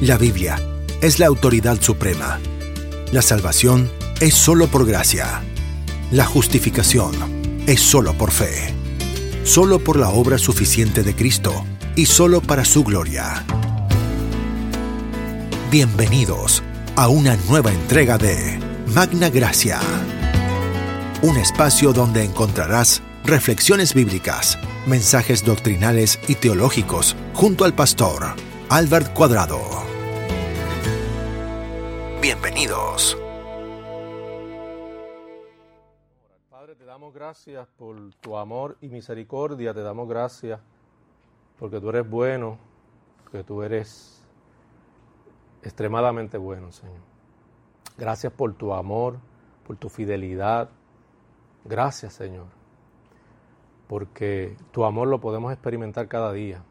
La Biblia es la autoridad suprema. La salvación es solo por gracia. La justificación es solo por fe. Solo por la obra suficiente de Cristo y solo para su gloria. Bienvenidos a una nueva entrega de Magna Gracia. Un espacio donde encontrarás reflexiones bíblicas, mensajes doctrinales y teológicos junto al pastor Albert Cuadrado. Bienvenidos. Padre, te damos gracias por tu amor y misericordia, te damos gracias porque tú eres bueno, que tú eres extremadamente bueno, Señor. Gracias por tu amor, por tu fidelidad. Gracias, Señor. Porque tu amor lo podemos experimentar cada día.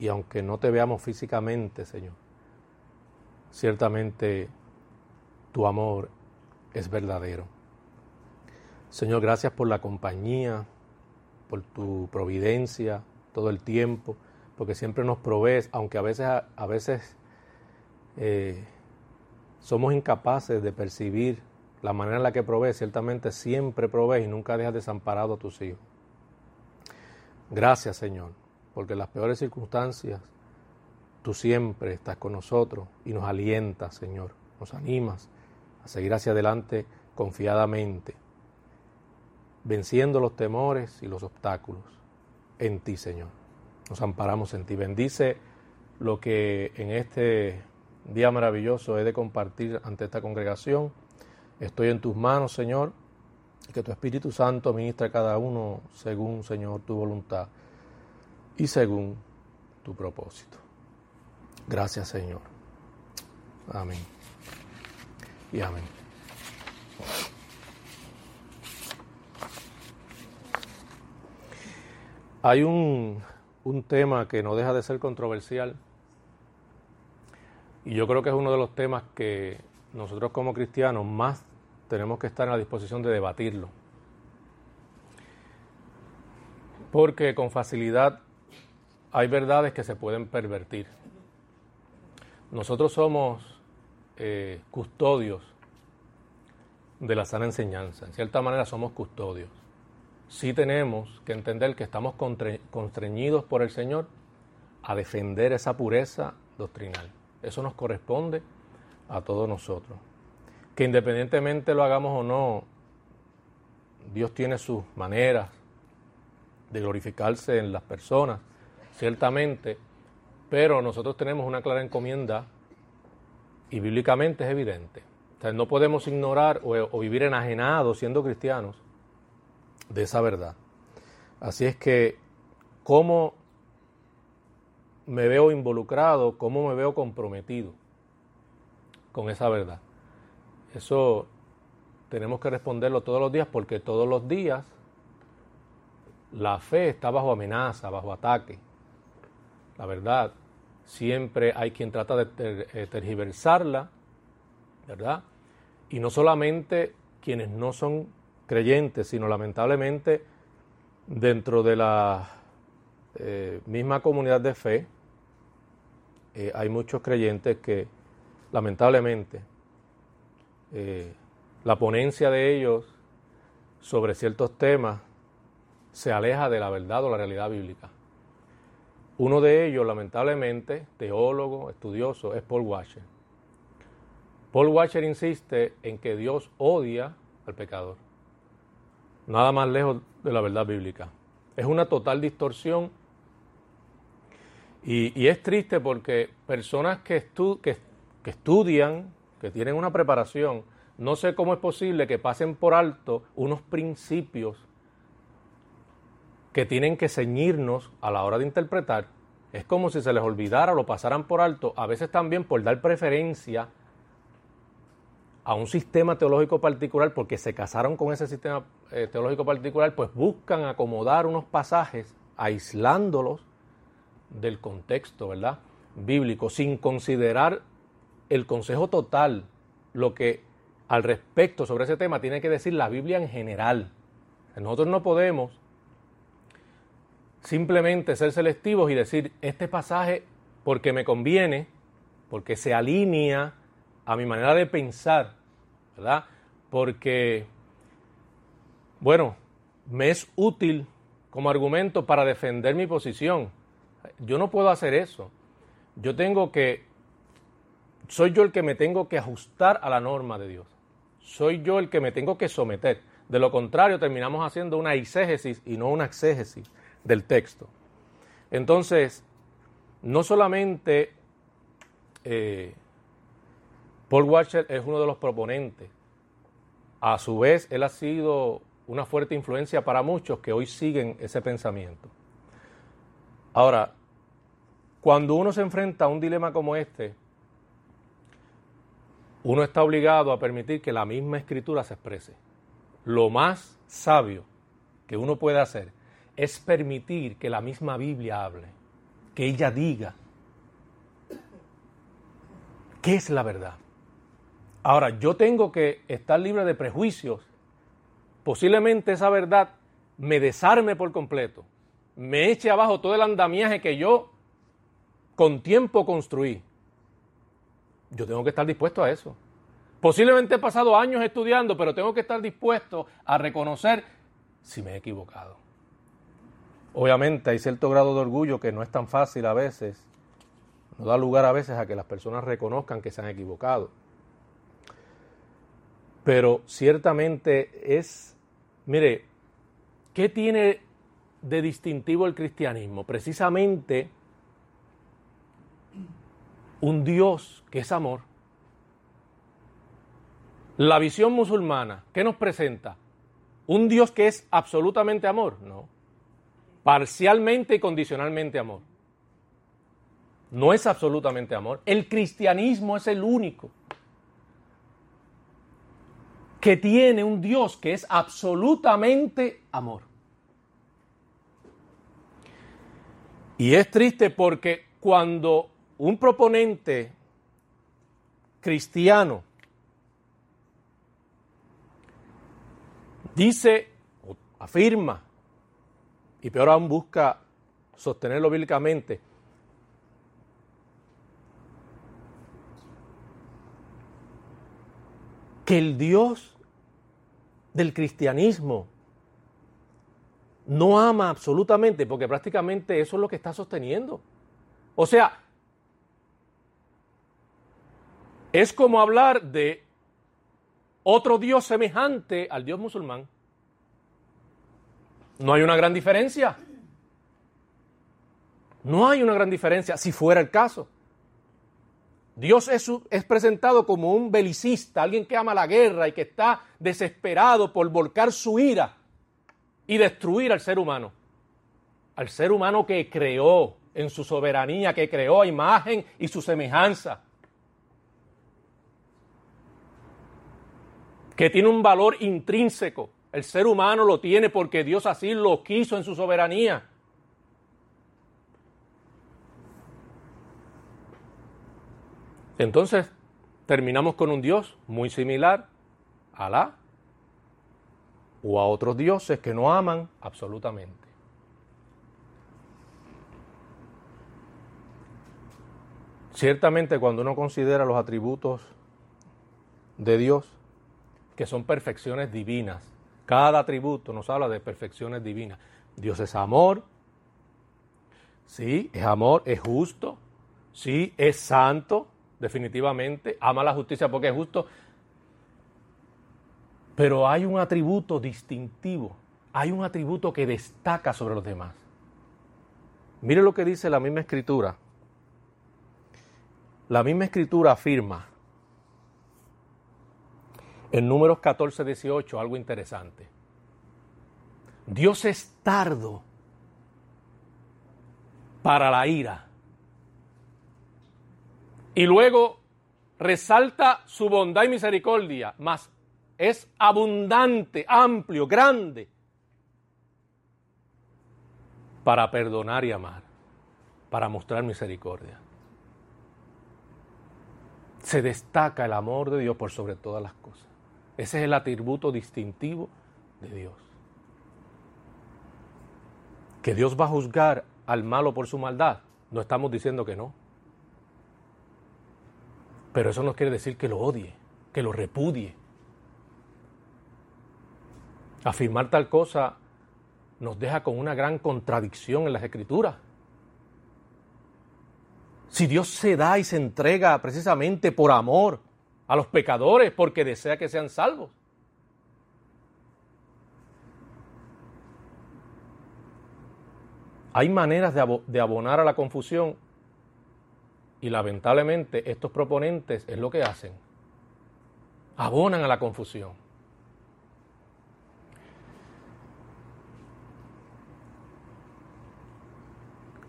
Y aunque no te veamos físicamente, Señor, ciertamente tu amor es verdadero. Señor, gracias por la compañía, por tu providencia todo el tiempo, porque siempre nos provees, aunque a veces, a veces eh, somos incapaces de percibir la manera en la que provees, ciertamente siempre provees y nunca dejas desamparado a tus hijos. Gracias Señor, porque en las peores circunstancias tú siempre estás con nosotros y nos alientas, Señor, nos animas a seguir hacia adelante confiadamente, venciendo los temores y los obstáculos en ti, Señor. Nos amparamos en ti. Bendice lo que en este día maravilloso he de compartir ante esta congregación. Estoy en tus manos, Señor, que tu Espíritu Santo ministre a cada uno según, Señor, tu voluntad y según tu propósito. Gracias, Señor. Amén. Y amén. Hay un, un tema que no deja de ser controversial y yo creo que es uno de los temas que nosotros como cristianos más tenemos que estar en la disposición de debatirlo. Porque con facilidad hay verdades que se pueden pervertir. Nosotros somos eh, custodios de la sana enseñanza. En cierta manera somos custodios. Sí tenemos que entender que estamos constreñidos por el Señor a defender esa pureza doctrinal. Eso nos corresponde a todos nosotros. Que independientemente lo hagamos o no, Dios tiene sus maneras de glorificarse en las personas, ciertamente, pero nosotros tenemos una clara encomienda y bíblicamente es evidente. O sea, no podemos ignorar o, o vivir enajenados siendo cristianos de esa verdad. Así es que, ¿cómo me veo involucrado, cómo me veo comprometido con esa verdad. Eso tenemos que responderlo todos los días porque todos los días la fe está bajo amenaza, bajo ataque. La verdad, siempre hay quien trata de eh, tergiversarla, ¿verdad? Y no solamente quienes no son creyentes, sino lamentablemente dentro de la eh, misma comunidad de fe, eh, hay muchos creyentes que lamentablemente la ponencia de ellos sobre ciertos temas se aleja de la verdad o la realidad bíblica. Uno de ellos, lamentablemente, teólogo, estudioso, es Paul Washer. Paul Washer insiste en que Dios odia al pecador. Nada más lejos de la verdad bíblica. Es una total distorsión y, es triste porque personas que, que, estudian, que tienen una preparación, no sé cómo es posible que pasen por alto unos principios que tienen que ceñirnos a la hora de interpretar. Es como si se les olvidara o lo pasaran por alto, a veces también por dar preferencia a un sistema teológico particular, porque se casaron con ese sistema eh, teológico particular, pues buscan acomodar unos pasajes aislándolos del contexto, ¿verdad? Bíblico, sin considerar el consejo total, lo que al respecto sobre ese tema tiene que decir la Biblia en general. Nosotros no podemos simplemente ser selectivos y decir este pasaje porque me conviene porque se alinea a mi manera de pensar, ¿verdad? Porque, bueno, me es útil como argumento para defender mi posición. Yo no puedo hacer eso. Yo tengo que, soy yo el que me tengo que ajustar a la norma de Dios. Soy yo el que me tengo que someter. De lo contrario, terminamos haciendo una exégesis y no una exégesis del texto. Entonces, no solamente eh, Paul Washer es uno de los proponentes, a su vez él ha sido una fuerte influencia para muchos que hoy siguen ese pensamiento. Ahora, cuando uno se enfrenta a un dilema como este, uno está obligado a permitir que la misma escritura se exprese. Lo más sabio que uno puede hacer es permitir que la misma Biblia hable, que ella diga qué es la verdad. Ahora, yo tengo que estar libre de prejuicios. Posiblemente esa verdad me desarme por completo, me eche abajo todo el andamiaje que yo con tiempo construí. Yo tengo que estar dispuesto a eso. Posiblemente he pasado años estudiando, pero tengo que estar dispuesto a reconocer si me he equivocado. Obviamente hay cierto grado de orgullo que no es tan fácil a veces, no da lugar a veces a que las personas reconozcan que se han equivocado. Pero ciertamente es, mire, ¿qué tiene de distintivo el cristianismo? Precisamente un Dios que es amor. La visión musulmana, ¿qué nos presenta? ¿Un Dios que es absolutamente amor? No. Parcialmente y condicionalmente amor. No es absolutamente amor. El cristianismo es el único que tiene un Dios que es absolutamente amor. Y es triste porque cuando un proponente cristiano dice, afirma, y peor aún busca sostenerlo bíblicamente, que el Dios del cristianismo no ama absolutamente, porque prácticamente eso es lo que está sosteniendo. O sea, es como hablar de otro Dios semejante al Dios musulmán. No hay una gran diferencia. No hay una gran diferencia si fuera el caso. Dios es, es, presentado como un belicista, alguien que ama la guerra y que está desesperado por volcar su ira y destruir al ser humano. Al ser humano que creó en su soberanía, que creó a imagen y su semejanza. Que tiene un valor intrínseco. El ser humano lo tiene porque Dios así lo quiso en su soberanía. Entonces, terminamos con un Dios muy similar a Alá o a otros dioses que no aman absolutamente. Ciertamente cuando uno considera los atributos de Dios, que son perfecciones divinas, cada atributo nos habla de perfecciones divinas. Dios es amor, sí, es amor, es justo, sí, es santo, definitivamente, ama la justicia porque es justo, pero hay un atributo distintivo, hay un atributo que destaca sobre los demás. Mire lo que dice la misma escritura. La misma escritura afirma en números 14, 18 algo interesante. Dios es tardo para la ira y luego resalta su bondad y misericordia, más es abundante, amplio, grande para perdonar y amar, para mostrar misericordia. Se destaca el amor de Dios por sobre todas las cosas. Ese es el atributo distintivo de Dios. Que Dios va a juzgar al malo por su maldad, no estamos diciendo que no. Pero eso no quiere decir que lo odie, que lo repudie. Afirmar tal cosa nos deja con una gran contradicción en las escrituras. Si Dios se da y se entrega precisamente por amor a los pecadores porque desea que sean salvos. Hay maneras de, abonar a la confusión y lamentablemente estos proponentes es lo que hacen. Abonan a la confusión.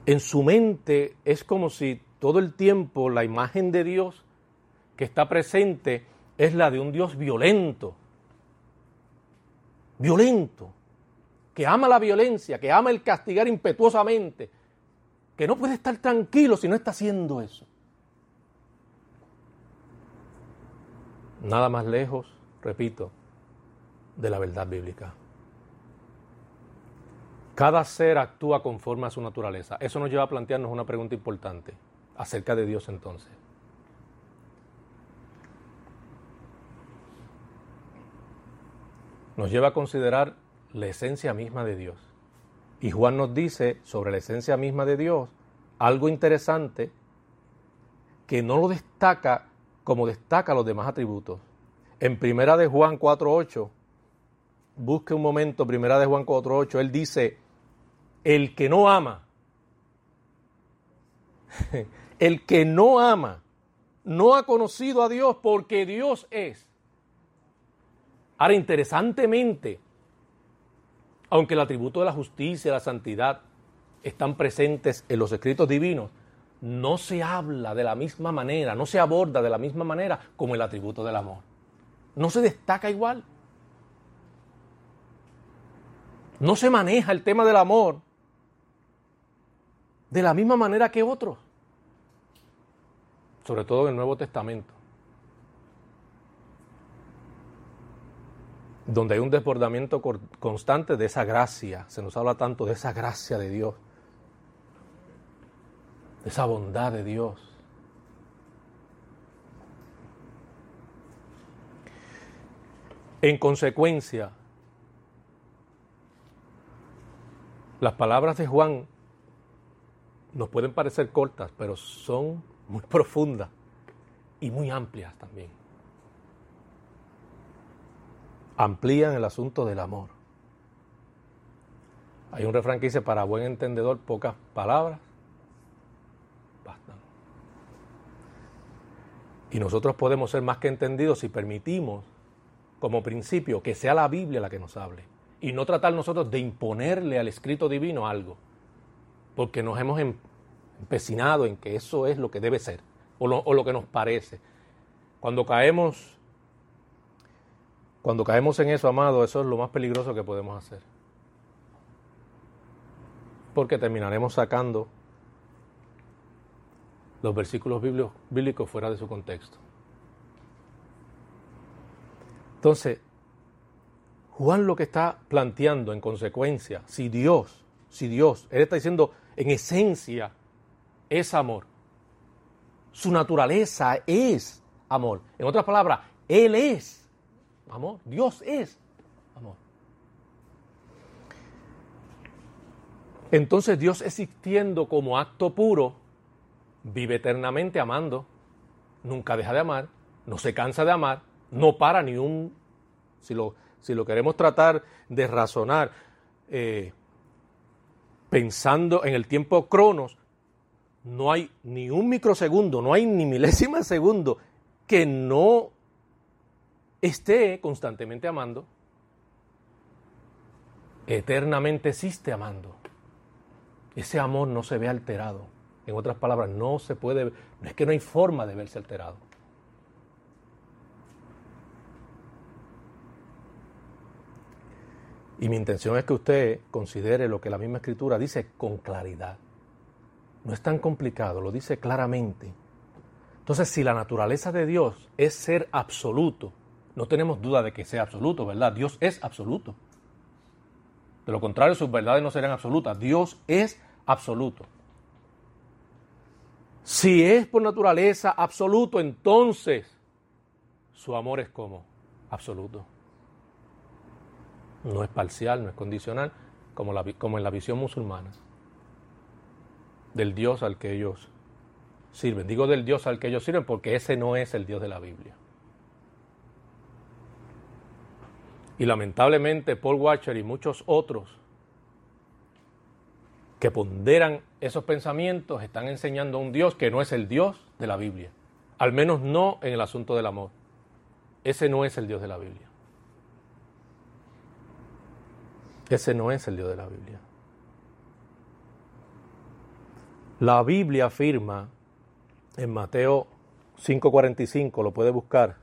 En su mente es como si todo el tiempo la imagen de Dios que está presente es la de un Dios violento. Violento. Que ama la violencia, que ama el castigar impetuosamente, que no puede estar tranquilo si no está haciendo eso. Nada más lejos, repito, de la verdad bíblica. Cada ser actúa conforme a su naturaleza. Eso nos lleva a plantearnos una pregunta importante acerca de Dios entonces. Nos lleva a considerar la esencia misma de Dios. Y Juan nos dice sobre la esencia misma de Dios algo interesante que no lo destaca como destaca los demás atributos. En Primera de Juan 4.8, busque un momento, Primera de Juan 4.8, él dice, el que no ama, el que no ama, no ha conocido a Dios porque Dios es. Ahora, interesantemente, aunque el atributo de la justicia y la santidad están presentes en los escritos divinos, no se habla de la misma manera, no se aborda de la misma manera como el atributo del amor. No se destaca igual. No se maneja el tema del amor de la misma manera que otros, sobre todo en el Nuevo Testamento, donde hay un desbordamiento constante de esa gracia, se nos habla tanto de esa gracia de Dios, de esa bondad de Dios. En consecuencia, las palabras de Juan nos pueden parecer cortas, pero son muy profundas y muy amplias también. Amplían el asunto del amor. Hay un refrán que dice, para buen entendedor, pocas palabras bastan. Y nosotros podemos ser más que entendidos si permitimos, como principio, que sea la Biblia la que nos hable. Y no tratar nosotros de imponerle al escrito divino algo porque nos hemos em-, empecinado en que eso es lo que debe ser, o lo, que nos parece. Cuando caemos, cuando caemos en eso, amado, eso es lo más peligroso que podemos hacer. Porque terminaremos sacando los versículos bíblicos fuera de su contexto. Entonces, Juan lo que está planteando en consecuencia, si Dios, si Dios, él está diciendo, en esencia es amor. Su naturaleza es amor. En otras palabras, Él es amor. Dios es amor. Entonces Dios existiendo como acto puro, vive eternamente amando, nunca deja de amar, no se cansa de amar, no para ni un, si lo, si lo queremos tratar de razonar, eh, pensando en el tiempo cronos, no hay ni un microsegundo, no hay ni milésima segundo que no esté constantemente amando, eternamente existe amando. Ese amor no se ve alterado. En otras palabras, no se puede, no es que no hay forma de verse alterado. Y mi intención es que usted considere lo que la misma escritura dice con claridad. No es tan complicado, lo dice claramente. Entonces, si la naturaleza de Dios es ser absoluto, no tenemos duda de que sea absoluto, ¿verdad? Dios es absoluto. De lo contrario, sus verdades no serían absolutas. Dios es absoluto. Si es por naturaleza absoluto, entonces su amor es como absoluto. No es parcial, no es condicional, como, como en la visión musulmana del Dios al que ellos sirven. Digo del Dios al que ellos sirven porque ese no es el Dios de la Biblia. Y lamentablemente Paul Watcher y muchos otros que ponderan esos pensamientos están enseñando a un Dios que no es el Dios de la Biblia. Al menos no en el asunto del amor. Ese no es el Dios de la Biblia. Ese no es el Dios de la Biblia. La Biblia afirma en Mateo 5:45, lo puede buscar,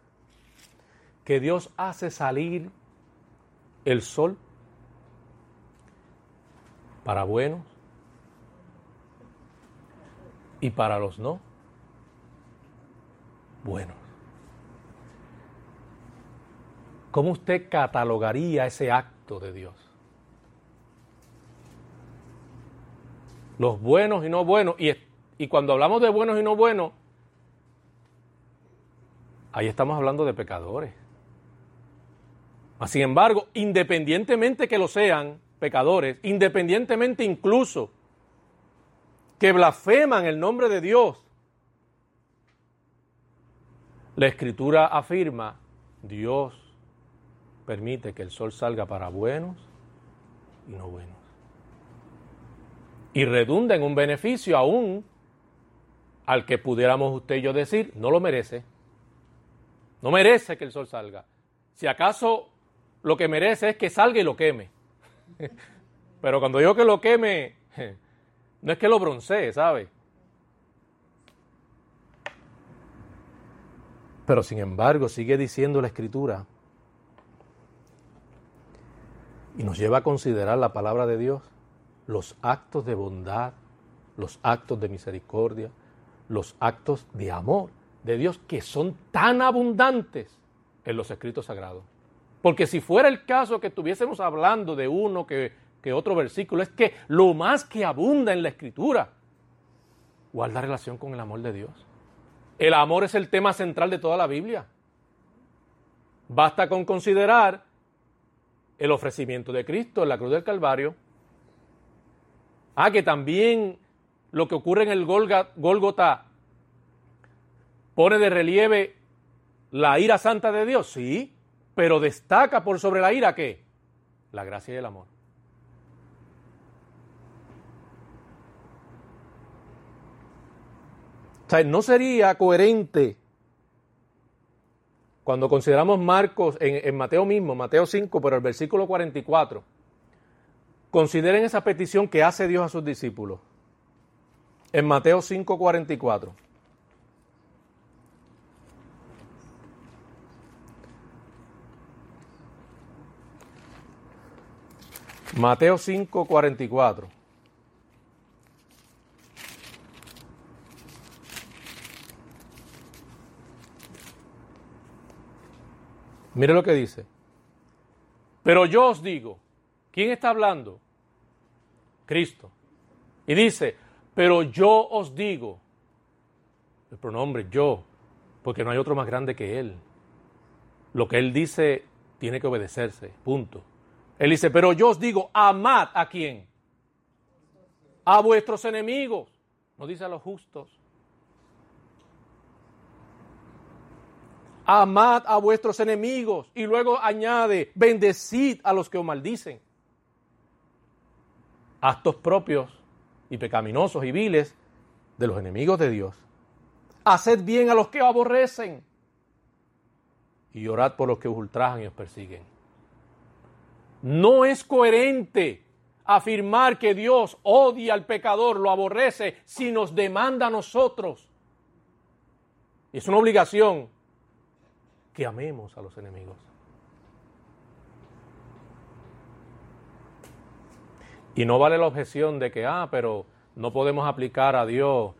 que Dios hace salir el sol para buenos y para los no buenos. ¿Cómo usted catalogaría ese acto de Dios? Los buenos y no buenos. Y, y cuando hablamos de buenos y no buenos, ahí estamos hablando de pecadores. Sin embargo, independientemente que lo sean pecadores, independientemente incluso que blasfeman el nombre de Dios. La escritura afirma, Dios permite que el sol salga para buenos y no buenos. Y redunda en un beneficio aún al que pudiéramos usted y yo decir, no lo merece. No merece que el sol salga. Si acaso lo que merece es que salga y lo queme. Pero cuando digo que lo queme, no es que lo broncee, ¿sabe? Pero sin embargo, sigue diciendo la escritura y nos lleva a considerar la palabra de Dios, los actos de bondad, los actos de misericordia, los actos de amor de Dios que son tan abundantes en los escritos sagrados. Porque si fuera el caso que estuviésemos hablando de uno que otro versículo, es que lo más que abunda en la escritura guarda relación con el amor de Dios. El amor es el tema central de toda la Biblia. Basta con considerar el ofrecimiento de Cristo en la cruz del Calvario. Ah, que también lo que ocurre en el Gólgota pone de relieve la ira santa de Dios, sí, pero destaca por sobre la ira qué? La gracia y el amor. O sea, no sería coherente cuando consideramos Marcos en, Mateo mismo, Mateo 5, pero el versículo 44. Consideren esa petición que hace Dios a sus discípulos. En Mateo 5, 44. Mateo 5, 44. Mire lo que dice. Pero yo os digo, ¿quién está hablando? Cristo. Y dice, pero yo os digo, el pronombre yo, porque no hay otro más grande que Él. Lo que Él dice tiene que obedecerse, punto. Él dice, pero yo os digo, amad a quién? A vuestros enemigos. No dice a los justos. amad a vuestros enemigos y luego añade, bendecid a los que os maldicen. Actos propios y pecaminosos y viles de los enemigos de Dios. Haced bien a los que os aborrecen y orad por los que os ultrajan y os persiguen. No es coherente afirmar que Dios odia al pecador, lo aborrece, si nos demanda a nosotros. Es una obligación que amemos a los enemigos. Y no vale la objeción de que, ah, pero no podemos aplicar a Dios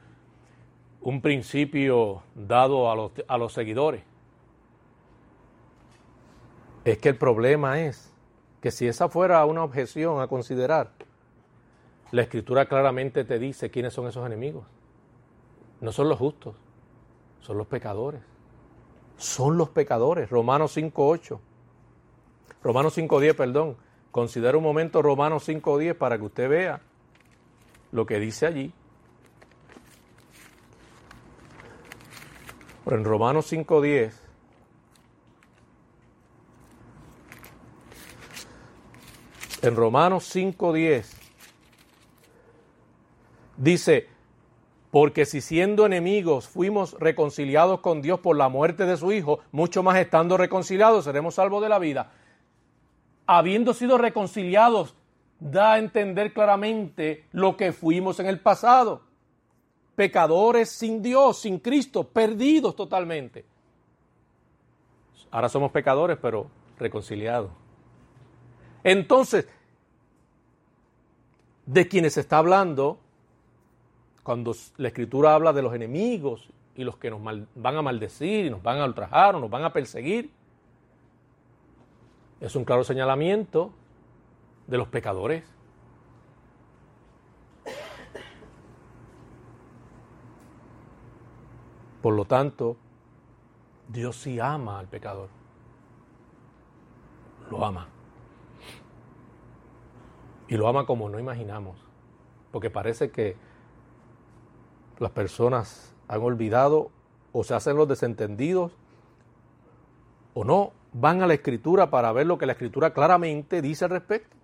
un principio dado a los, a los seguidores. Es que el problema es que si esa fuera una objeción a considerar, la escritura claramente te dice quiénes son esos enemigos. No son los justos, son los pecadores. Son los pecadores. Romanos 5.8. Romanos 5.10, perdón. Considera un momento Romanos 5.10 para que usted vea lo que dice allí. en Romanos 5.10 en Romanos 5.10 dice, porque si siendo enemigos fuimos reconciliados con Dios por la muerte de su Hijo, mucho más estando reconciliados seremos salvos de la vida. Habiendo sido reconciliados, da a entender claramente lo que fuimos en el pasado pecadores sin Dios, sin Cristo, perdidos totalmente. Ahora somos pecadores, pero reconciliados. Entonces, de quienes se está hablando, cuando la escritura habla de los enemigos y los que nos van a maldecir y nos van a ultrajar o nos van a perseguir, es un claro señalamiento de los pecadores. Por lo tanto, Dios sí ama al pecador. Lo ama. Y lo ama como no imaginamos. Porque parece que las personas han olvidado o se hacen los desentendidos o no van a la escritura para ver lo que la escritura claramente dice al respecto.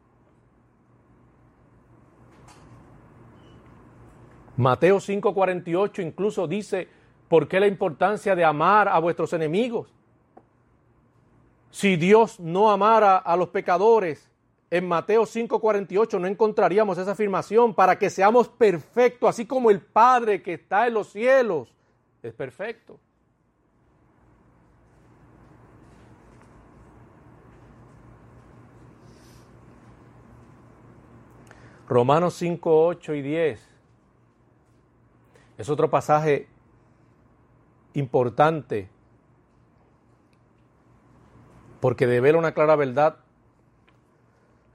Mateo 5:48 incluso dice, ¿Por qué la importancia de amar a vuestros enemigos? Si Dios no amara a los pecadores, en Mateo 5:48 no encontraríamos esa afirmación para que seamos perfectos, así como el Padre que está en los cielos es perfecto. Romanos 5, 8 y 10 es otro pasaje importante porque devela una clara verdad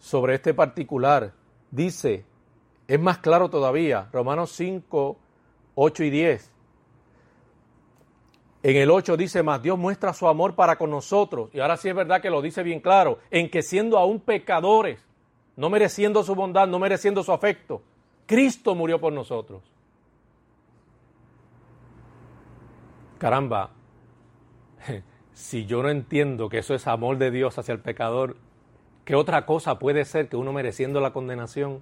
sobre este particular. Dice, es más claro todavía, Romanos 5, 8 y 10. En el 8 dice más, Dios muestra su amor para con nosotros. Y ahora sí es verdad que lo dice bien claro, en que siendo aún pecadores, no mereciendo su bondad, no mereciendo su afecto, Cristo murió por nosotros. caramba, si yo no entiendo que eso es amor de Dios hacia el pecador, ¿qué otra cosa puede ser que uno mereciendo la condenación?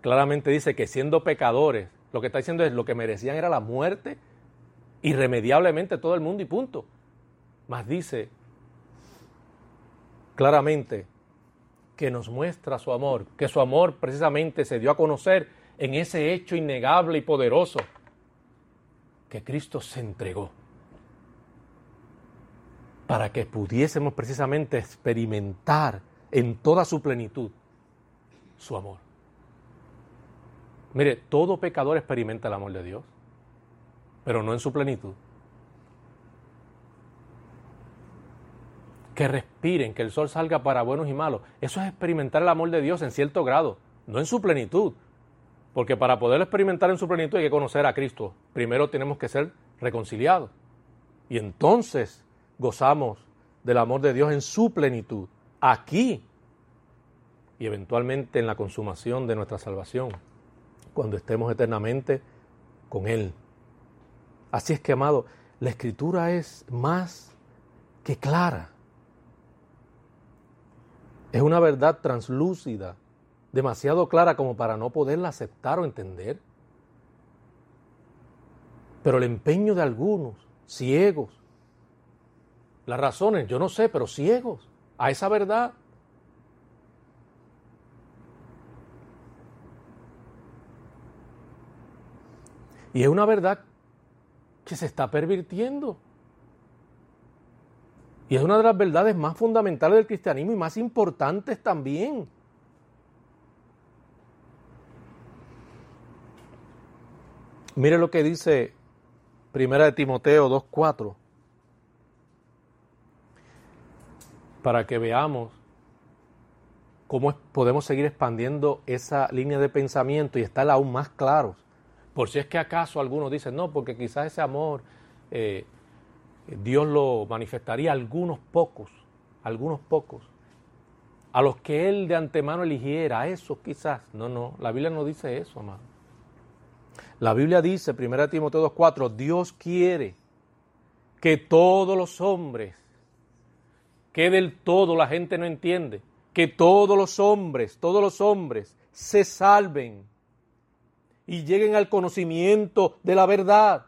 Claramente dice que siendo pecadores, lo que está diciendo es lo que merecían era la muerte, irremediablemente todo el mundo y punto. Mas dice claramente que nos muestra su amor, que su amor precisamente se dio a conocer en ese hecho innegable y poderoso que Cristo se entregó para que pudiésemos precisamente experimentar en toda su plenitud su amor. Mire, todo pecador experimenta el amor de Dios, pero no en su plenitud. Que respiren, que el sol salga para buenos y malos. Eso es experimentar el amor de Dios en cierto grado, no en su plenitud. Porque para poder experimentar en su plenitud hay que conocer a Cristo. Primero tenemos que ser reconciliados. Y entonces gozamos del amor de Dios en su plenitud, aquí y eventualmente en la consumación de nuestra salvación, cuando estemos eternamente con Él. Así es que, amado, la escritura es más que clara. Es una verdad translúcida demasiado clara como para no poderla aceptar o entender. Pero el empeño de algunos, ciegos, las razones, yo no sé, pero ciegos a esa verdad. Y es una verdad que se está pervirtiendo. Y es una de las verdades más fundamentales del cristianismo y más importantes también. Mire lo que dice Primera de Timoteo 2.4. Para que veamos cómo podemos seguir expandiendo esa línea de pensamiento y estar aún más claros. Por si es que acaso algunos dicen, no, porque quizás ese amor eh, Dios lo manifestaría a algunos pocos, algunos pocos, a los que Él de antemano eligiera, a esos quizás. No, no, la Biblia no dice eso, amado. La Biblia dice, 1 Timoteo 2.4, Dios quiere que todos los hombres, que del todo la gente no entiende, que todos los hombres, todos los hombres se salven y lleguen al conocimiento de la verdad.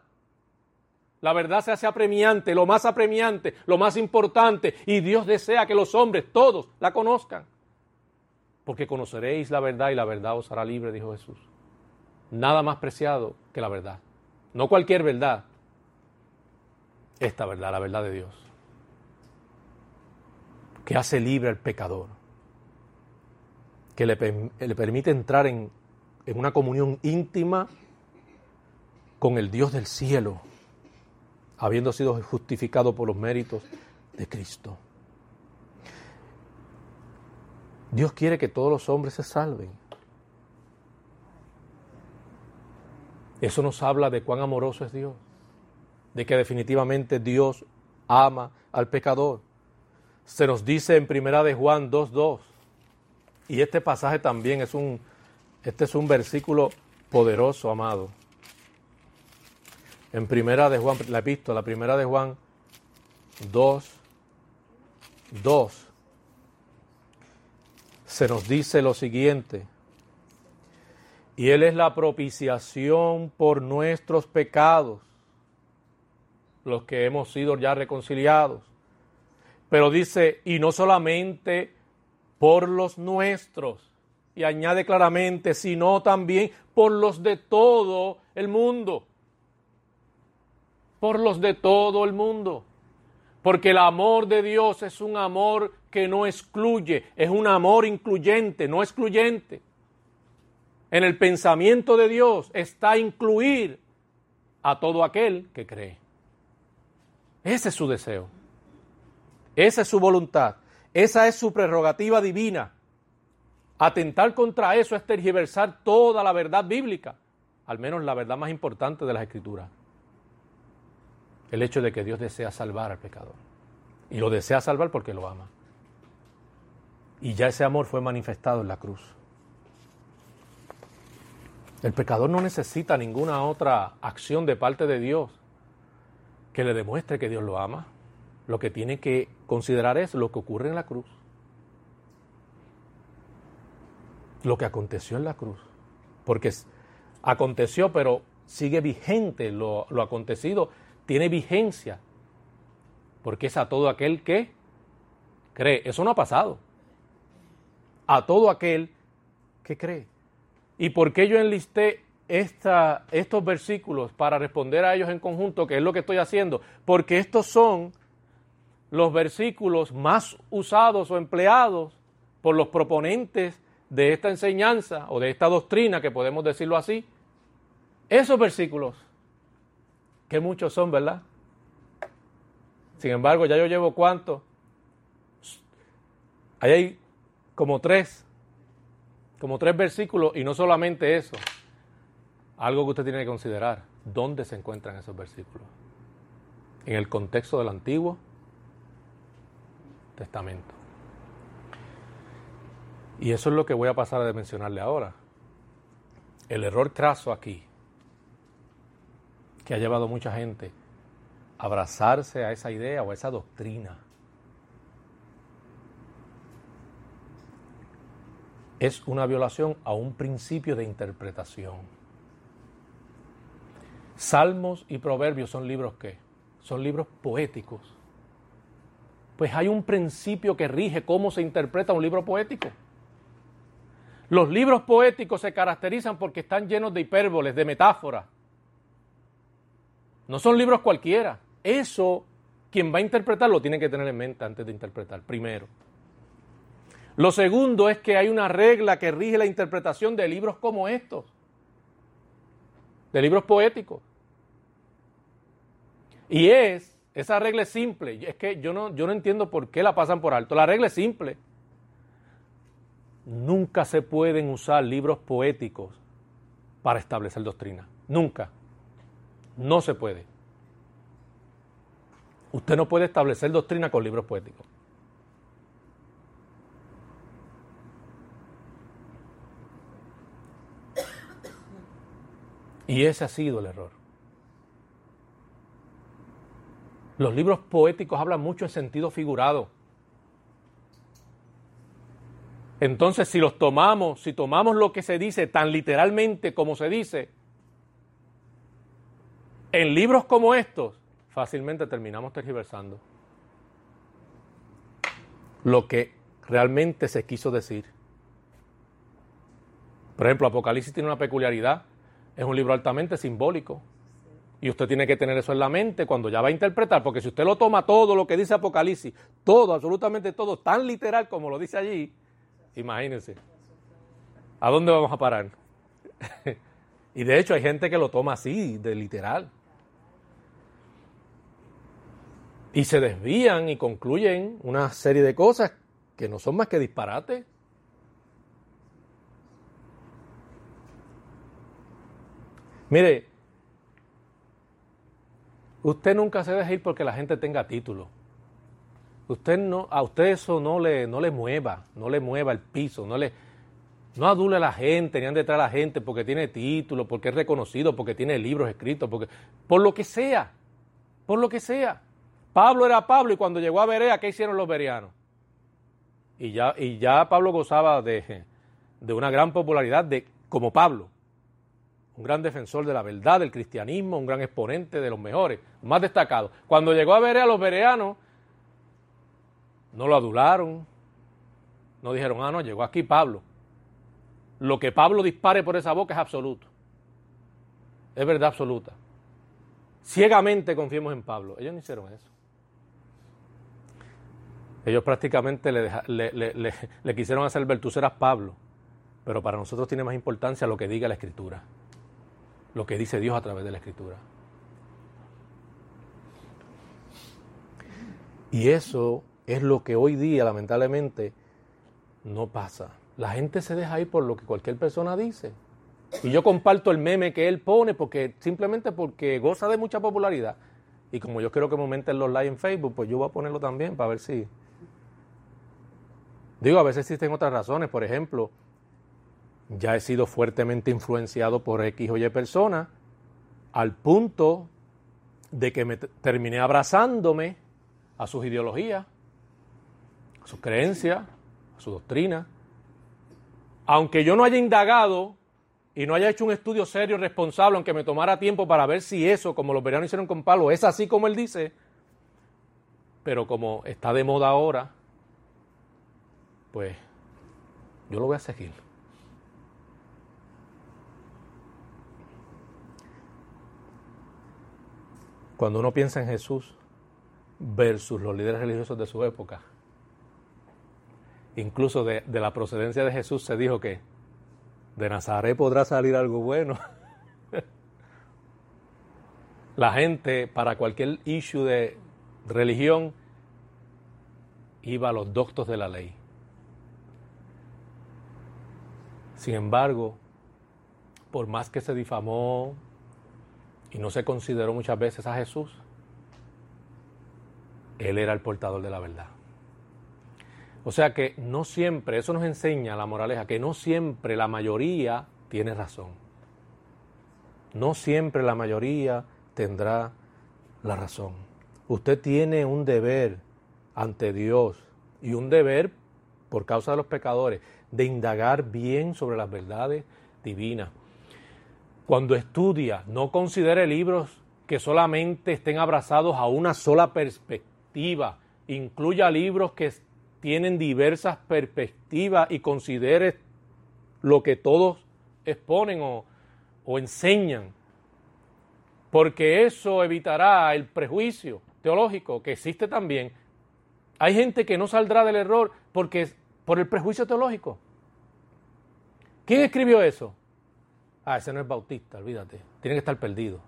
La verdad se hace apremiante, lo más apremiante, lo más importante, y Dios desea que los hombres, todos, la conozcan. Porque conoceréis la verdad y la verdad os hará libre, dijo Jesús. Nada más preciado que la verdad. No cualquier verdad. Esta verdad, la verdad de Dios. Que hace libre al pecador. Que le, permite entrar en, en una comunión íntima con el Dios del cielo habiendo sido justificado por los méritos de Cristo. Dios quiere que todos los hombres se salven. Eso nos habla de cuán amoroso es Dios, de que definitivamente Dios ama al pecador. Se nos dice en Primera de Juan 2:2. Y este pasaje también es un este es un versículo poderoso, amado en primera de Juan, la epístola, primera de Juan 2, 2, se nos dice lo siguiente, y Él es la propiciación por nuestros pecados, los que hemos sido ya reconciliados. Pero dice, y no solamente por los nuestros, y añade claramente, sino también por los de todo el mundo por los de todo el mundo. Porque el amor de Dios es un amor que no excluye, es un amor incluyente, no excluyente. En el pensamiento de Dios está incluir a todo aquel que cree. Ese es su deseo. Esa es su voluntad. Esa es su prerrogativa divina. Atentar contra eso es tergiversar toda la verdad bíblica, al menos la verdad más importante de las Escrituras el hecho de que Dios desea salvar al pecador. Y lo desea salvar porque lo ama. Y ya ese amor fue manifestado en la cruz. El pecador no necesita ninguna otra acción de parte de Dios que le demuestre que Dios lo ama. Lo que tiene que considerar es lo que ocurre en la cruz. Lo que aconteció en la cruz. Porque aconteció, pero sigue vigente lo, lo acontecido tiene vigencia, porque es a todo aquel que cree. Eso no ha pasado. A todo aquel que cree. ¿Y por qué yo enlisté esta, estos versículos para responder a ellos en conjunto, que es lo que estoy haciendo? Porque estos son los versículos más usados o empleados por los proponentes de esta enseñanza o de esta doctrina, que podemos decirlo así. Esos versículos que muchos son, ¿verdad? Sin embargo, ya yo llevo cuánto. Ahí hay como tres, como tres versículos y no solamente eso. Algo que usted tiene que considerar, ¿dónde se encuentran esos versículos? En el contexto del Antiguo Testamento. Y eso es lo que voy a pasar a mencionarle ahora. El error craso aquí que ha llevado mucha gente a abrazarse a esa idea o a esa doctrina. Es una violación a un principio de interpretación. Salmos y proverbios son libros que son libros poéticos. Pues hay un principio que rige cómo se interpreta un libro poético. Los libros poéticos se caracterizan porque están llenos de hipérboles, de metáforas, no son libros cualquiera. Eso, quien va a interpretarlo tiene que tener en mente antes de interpretar, primero. Lo segundo es que hay una regla que rige la interpretación de libros como estos, de libros poéticos. Y es, esa regla es simple, es que yo no, yo no entiendo por qué la pasan por alto. La regla es simple. Nunca se pueden usar libros poéticos para establecer doctrina. Nunca. No se puede. Usted no puede establecer doctrina con libros poéticos. Y ese ha sido el error. Los libros poéticos hablan mucho en sentido figurado. Entonces, si los tomamos, si tomamos lo que se dice tan literalmente como se dice, en libros como estos, fácilmente terminamos tergiversando lo que realmente se quiso decir. Por ejemplo, Apocalipsis tiene una peculiaridad, es un libro altamente simbólico. Y usted tiene que tener eso en la mente cuando ya va a interpretar, porque si usted lo toma todo lo que dice Apocalipsis, todo, absolutamente todo, tan literal como lo dice allí, imagínense, ¿a dónde vamos a parar? y de hecho hay gente que lo toma así, de literal. Y se desvían y concluyen una serie de cosas que no son más que disparates. Mire, usted nunca se deja ir porque la gente tenga título. Usted no, a usted eso no le, no le mueva, no le mueva el piso, no le, no adule a la gente, ni ande detrás a la gente porque tiene título, porque es reconocido, porque tiene libros escritos, porque, por lo que sea, por lo que sea. Pablo era Pablo y cuando llegó a Berea, ¿qué hicieron los bereanos? Y ya, y ya Pablo gozaba de, de una gran popularidad de, como Pablo, un gran defensor de la verdad, del cristianismo, un gran exponente de los mejores, más destacados. Cuando llegó a Berea, los bereanos no lo adularon, no dijeron, ah, no, llegó aquí Pablo. Lo que Pablo dispare por esa boca es absoluto. Es verdad absoluta. Ciegamente confiemos en Pablo. Ellos no hicieron eso. Ellos prácticamente le, le, quisieron hacer ver, tú serás Pablo, pero para nosotros tiene más importancia lo que diga la Escritura, lo que dice Dios a través de la Escritura. Y eso es lo que hoy día, lamentablemente, no pasa. La gente se deja ir por lo que cualquier persona dice. Y yo comparto el meme que él pone porque simplemente porque goza de mucha popularidad. Y como yo quiero que momenten los likes en Facebook, pues yo voy a ponerlo también para ver si, Digo, a veces existen otras razones, por ejemplo, ya he sido fuertemente influenciado por X o Y persona al punto de que me terminé abrazándome a sus ideologías, a sus creencias, a su doctrina. Aunque yo no haya indagado y no haya hecho un estudio serio, responsable, aunque me tomara tiempo para ver si eso, como los veranos hicieron con Pablo, es así como él dice, pero como está de moda ahora, pues yo lo voy a seguir. Cuando uno piensa en Jesús versus los líderes religiosos de su época, incluso de, la procedencia de Jesús se dijo que de Nazaret podrá salir algo bueno. la gente para cualquier issue de religión iba a los doctos de la ley. Sin embargo, por más que se difamó y no se consideró muchas veces a Jesús, Él era el portador de la verdad. O sea que no siempre, eso nos enseña la moraleja, que no siempre la mayoría tiene razón. No siempre la mayoría tendrá la razón. Usted tiene un deber ante Dios y un deber por causa de los pecadores de indagar bien sobre las verdades divinas. Cuando estudia, no considere libros que solamente estén abrazados a una sola perspectiva. Incluya libros que tienen diversas perspectivas y considere lo que todos exponen o, enseñan. Porque eso evitará el prejuicio teológico que existe también. Hay gente que no saldrá del error porque por el prejuicio teológico. ¿Quién escribió eso? Ah, ese no es bautista, olvídate. Tiene que estar perdido.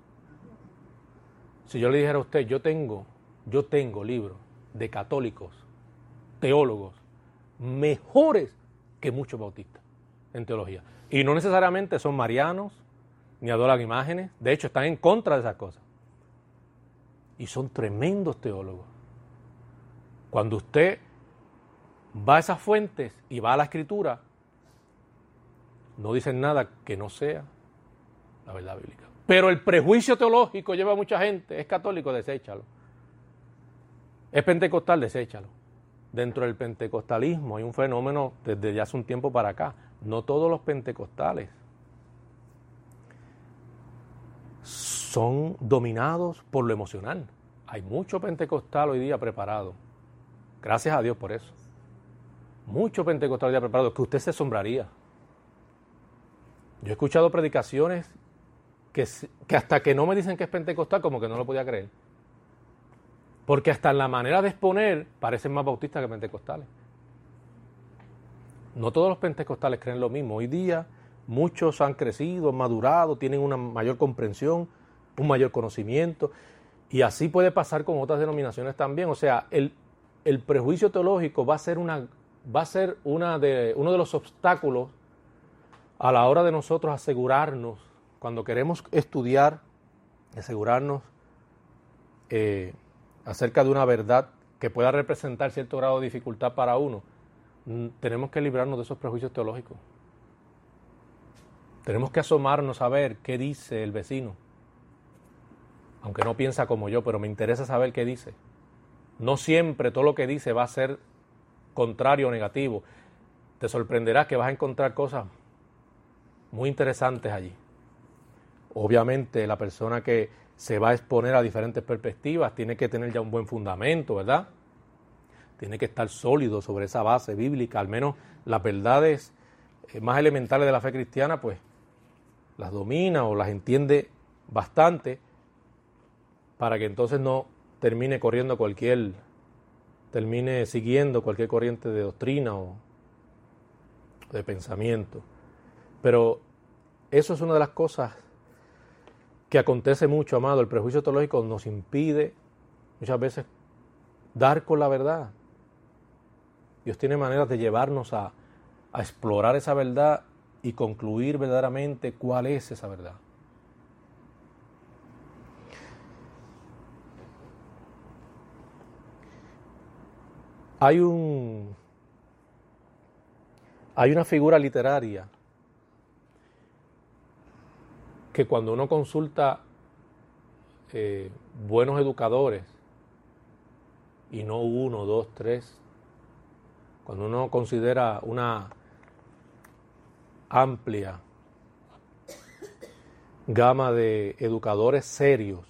Si yo le dijera a usted, yo tengo, yo tengo libros de católicos, teólogos, mejores que muchos bautistas en teología. Y no necesariamente son marianos, ni adoran imágenes. De hecho, están en contra de esas cosas. Y son tremendos teólogos. Cuando usted va a esas fuentes y va a la escritura, no dicen nada que no sea la verdad bíblica. Pero el prejuicio teológico lleva a mucha gente, es católico, deséchalo. Es pentecostal, deséchalo. Dentro del pentecostalismo hay un fenómeno desde ya hace un tiempo para acá. No todos los pentecostales son dominados por lo emocional. Hay mucho pentecostal hoy día preparado. Gracias a Dios por eso. Mucho pentecostal hoy día preparado que usted se asombraría. Yo he escuchado predicaciones que, que, hasta que no me dicen que es pentecostal, como que no lo podía creer. Porque hasta en la manera de exponer parecen más bautistas que pentecostales. No todos los pentecostales creen lo mismo. Hoy día muchos han crecido, han madurado, tienen una mayor comprensión, un mayor conocimiento. Y así puede pasar con otras denominaciones también. O sea, el, el prejuicio teológico va a ser, una, va a ser una de, uno de los obstáculos a la hora de nosotros asegurarnos, cuando queremos estudiar, asegurarnos eh, acerca de una verdad que pueda representar cierto grado de dificultad para uno, tenemos que librarnos de esos prejuicios teológicos. Tenemos que asomarnos a ver qué dice el vecino, aunque no piensa como yo, pero me interesa saber qué dice. No siempre todo lo que dice va a ser contrario o negativo. Te sorprenderá que vas a encontrar cosas muy interesantes allí. Obviamente la persona que se va a exponer a diferentes perspectivas tiene que tener ya un buen fundamento, ¿verdad? Tiene que estar sólido sobre esa base bíblica, al menos las verdades eh, más elementales de la fe cristiana, pues las domina o las entiende bastante para que entonces no termine corriendo cualquier, termine siguiendo cualquier corriente de doctrina o de pensamiento. Pero eso es una de las cosas que acontece mucho, amado. El prejuicio teológico nos impide muchas veces dar con la verdad. Dios tiene maneras de llevarnos a, a explorar esa verdad y concluir verdaderamente cuál es esa verdad. Hay un hay una figura literaria que cuando uno consulta eh, buenos educadores, y no uno, dos, tres, cuando uno considera una amplia gama de educadores serios,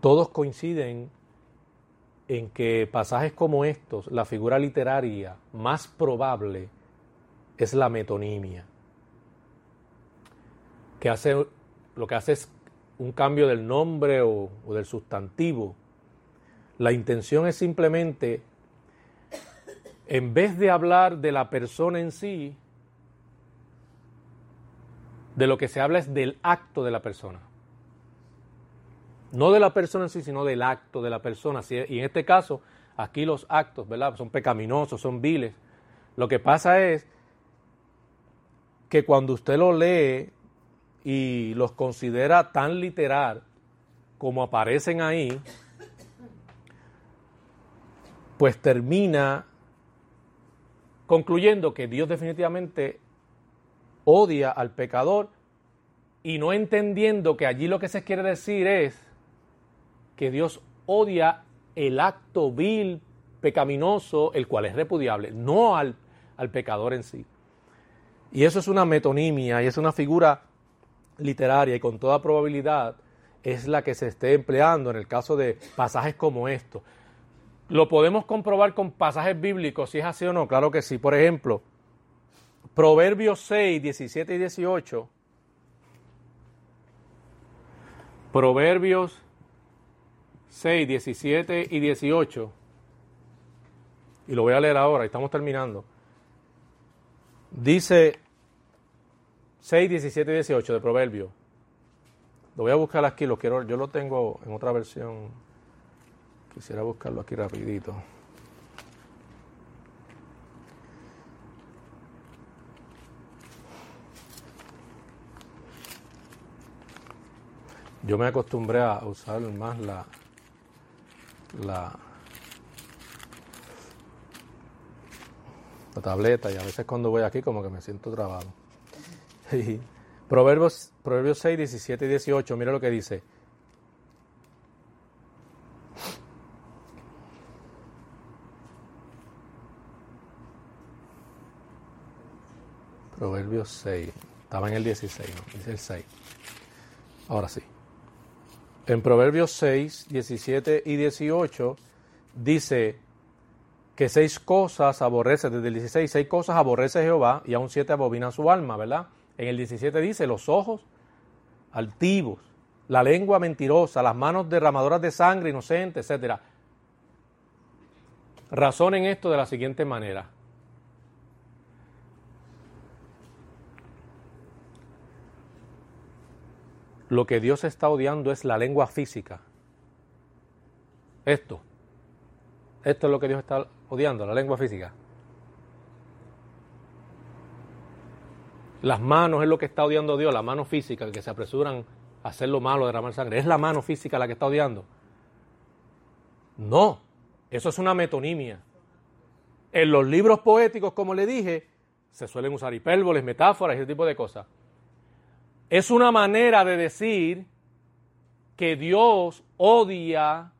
todos coinciden en que pasajes como estos, la figura literaria más probable es la metonimia que hace, lo que hace es un cambio del nombre o, del sustantivo. La intención es simplemente, en vez de hablar de la persona en sí, de lo que se habla es del acto de la persona. No de la persona en sí, sino del acto de la persona. Y en este caso, aquí los actos, ¿verdad? Son pecaminosos, son viles. Lo que pasa es que cuando usted lo lee y los considera tan literal como aparecen ahí, pues termina concluyendo que Dios definitivamente odia al pecador y no entendiendo que allí lo que se quiere decir es que Dios odia el acto vil, pecaminoso, el cual es repudiable, no al, al pecador en sí. Y eso es una metonimia y es una figura literaria y con toda probabilidad es la que se esté empleando en el caso de pasajes como estos. ¿Lo podemos comprobar con pasajes bíblicos si es así o no? Claro que sí. Por ejemplo, Proverbios 6, 17 y 18. Proverbios 6, 17 y 18. Y lo voy a leer ahora, estamos terminando. Dice 6, 17 y 18 de Proverbio. Lo voy a buscar aquí, lo quiero, yo lo tengo en otra versión. Quisiera buscarlo aquí rapidito. Yo me acostumbré a usar más la, la, la tableta y a veces cuando voy aquí como que me siento trabado. Proverbios, Proverbios 6, 17 y 18, mira lo que dice. Proverbios 6. Estaba en el 16, ¿no? Dice el 6. Ahora sí. En Proverbios 6, 17 y 18 dice que seis cosas aborrece, desde el 16, seis cosas aborrece Jehová y aún siete abobina su alma, ¿verdad? En el 17 dice los ojos altivos, la lengua mentirosa, las manos derramadoras de sangre inocente, etc. Razonen esto de la siguiente manera. lo que Dios está odiando es la lengua física. Esto. Esto es lo que Dios está odiando, la lengua física. Las manos es lo que está odiando Dios, la mano física, que se apresuran a hacer lo malo, derramar sangre. ¿Es la mano física la que está odiando? No, eso es una metonimia. En los libros poéticos, como le dije, se suelen usar hipérboles, metáforas ese tipo de cosas. Es una manera de decir que Dios odia,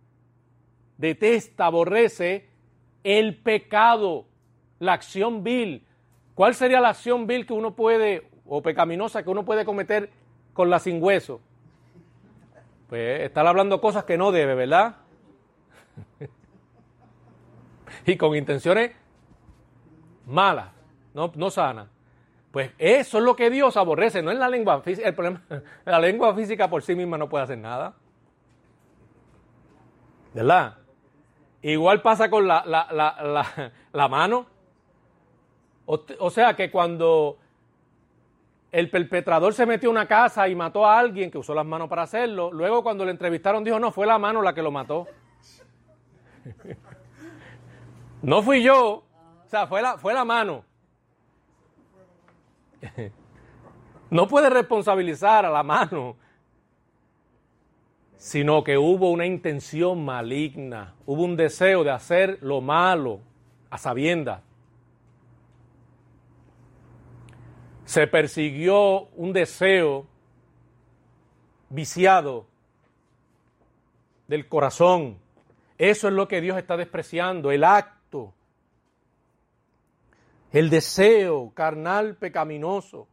detesta, aborrece el pecado, la acción vil. ¿Cuál sería la acción vil que uno puede, o pecaminosa que uno puede cometer con la sin hueso? Pues estar hablando cosas que no debe, ¿verdad? y con intenciones malas, no, no sanas. Pues eso es lo que Dios aborrece, no es la lengua física. El problema, la lengua física por sí misma no puede hacer nada. ¿Verdad? Igual pasa con la, la, mano. O, sea que cuando el perpetrador se metió a una casa y mató a alguien que usó las manos para hacerlo, luego cuando le entrevistaron dijo, no, fue la mano la que lo mató. no fui yo, o sea, fue la, fue la mano. no puede responsabilizar a la mano, sino que hubo una intención maligna, hubo un deseo de hacer lo malo a sabiendas. Se persiguió un deseo viciado del corazón. Eso es lo que Dios está despreciando, el acto el deseo carnal pecaminoso.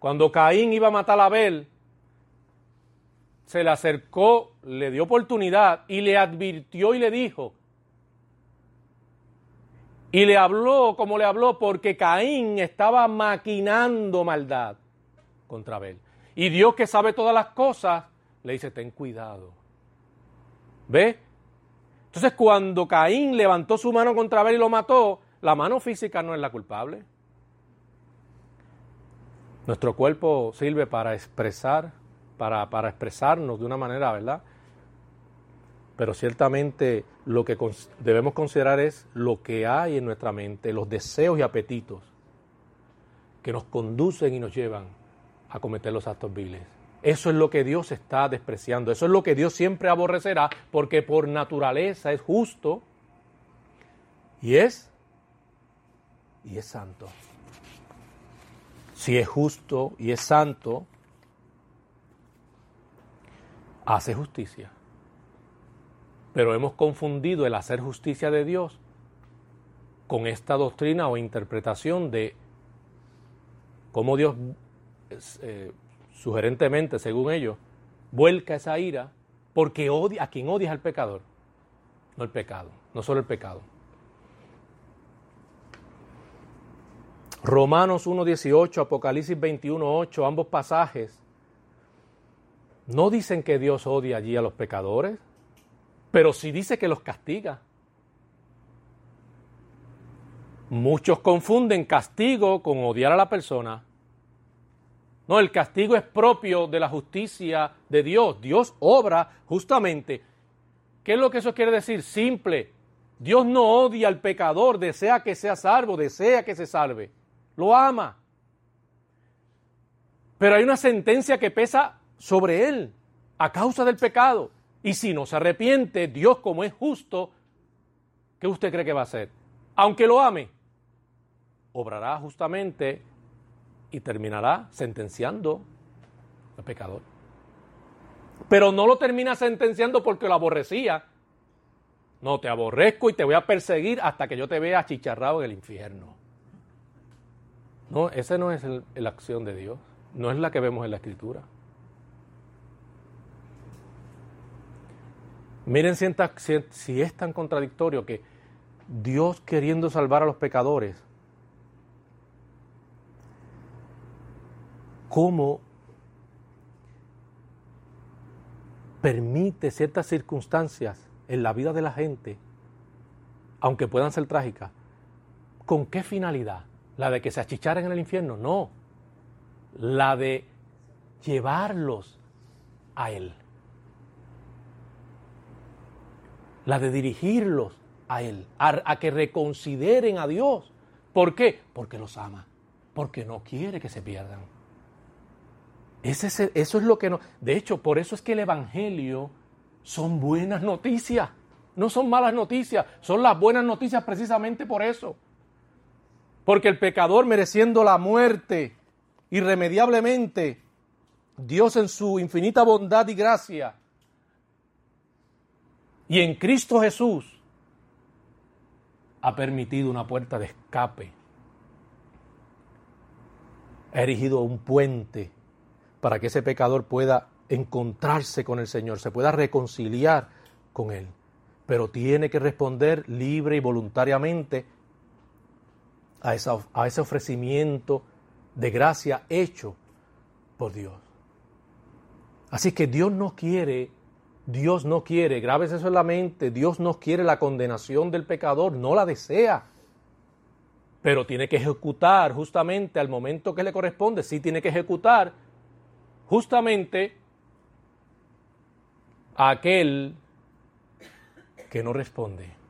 Cuando Caín iba a matar a Abel, se le acercó, le dio oportunidad y le advirtió y le dijo, y le habló como le habló porque Caín estaba maquinando maldad contra Abel. Y Dios que sabe todas las cosas, le dice, ten cuidado. ¿Ve? Entonces cuando Caín levantó su mano contra Abel y lo mató, la mano física no es la culpable. Nuestro cuerpo sirve para expresar, para, para expresarnos de una manera, ¿verdad? Pero ciertamente lo que debemos considerar es lo que hay en nuestra mente, los deseos y apetitos que nos conducen y nos llevan a cometer los actos viles. Eso es lo que Dios está despreciando, eso es lo que Dios siempre aborrecerá, porque por naturaleza es justo y es y es santo. Si es justo y es santo, hace justicia. Pero hemos confundido el hacer justicia de Dios con esta doctrina o interpretación de cómo Dios, eh, sugerentemente, según ellos, vuelca esa ira porque odia a quien odia es al pecador, no el pecado, no solo el pecado. Romanos 1.18, Apocalipsis 21.8, ambos pasajes, no dicen que Dios odia allí a los pecadores, pero sí dice que los castiga. Muchos confunden castigo con odiar a la persona. No, el castigo es propio de la justicia de Dios. Dios obra justamente. ¿Qué es lo que eso quiere decir? Simple. Dios no odia al pecador, desea que sea salvo, desea que se salve lo ama. Pero hay una sentencia que pesa sobre él a causa del pecado. Y si no se arrepiente, Dios como es justo, ¿qué usted cree que va a hacer? Aunque lo ame, obrará justamente y terminará sentenciando al pecador. Pero no lo termina sentenciando porque lo aborrecía. No, te aborrezco y te voy a perseguir hasta que yo te vea achicharrado en el infierno. No, esa no es la acción de Dios. No es la que vemos en la Escritura. Miren si, es tan contradictorio que Dios queriendo salvar a los pecadores, cómo permite ciertas circunstancias en la vida de la gente, aunque puedan ser trágicas, ¿con qué finalidad? ¿La de que se achicharen en el infierno? No, la de llevarlos a Él, la de dirigirlos a Él, a, que reconsideren a Dios. ¿Por qué? Porque los ama, porque no quiere que se pierdan. Ese eso es lo que no. De hecho, por eso es que el Evangelio son buenas noticias. No son malas noticias, son las buenas noticias precisamente por eso. Porque el pecador mereciendo la muerte irremediablemente, Dios en su infinita bondad y gracia, y en Cristo Jesús, ha permitido una puerta de escape, ha erigido un puente para que ese pecador pueda encontrarse con el Señor, se pueda reconciliar con Él. Pero tiene que responder libre y voluntariamente a, a ese ofrecimiento de gracia hecho por Dios. Así que Dios no quiere, Dios no quiere, grabes eso en la mente, Dios no quiere la condenación del pecador, no la desea. Pero tiene que ejecutar justamente al momento que le corresponde, sí tiene que ejecutar justamente a aquel que no responde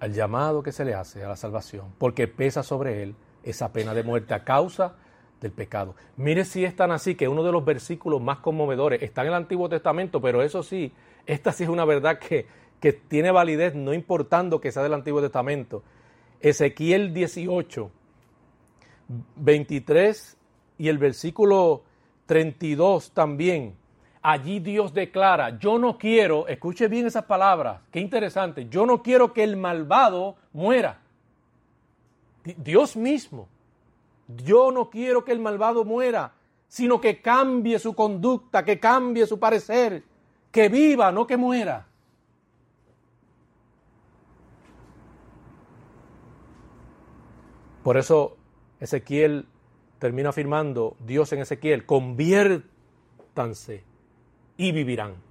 al llamado que se le hace a la salvación, porque pesa sobre él esa pena de muerte a causa del pecado. Mire si es tan así que uno de los versículos más conmovedores está en el Antiguo Testamento, pero eso sí, esta sí es una verdad que, que tiene validez no importando que sea del Antiguo Testamento. Ezequiel 18, 23 y el versículo 32 también. Allí Dios declara, yo no quiero, escuche bien esas palabras, qué interesante, yo no quiero que el malvado muera. Dios mismo, yo no quiero que el malvado muera, sino que cambie su conducta, que cambie su parecer, que viva, no que muera. Por eso Ezequiel termina afirmando Dios en Ezequiel, conviértanse y vivirán.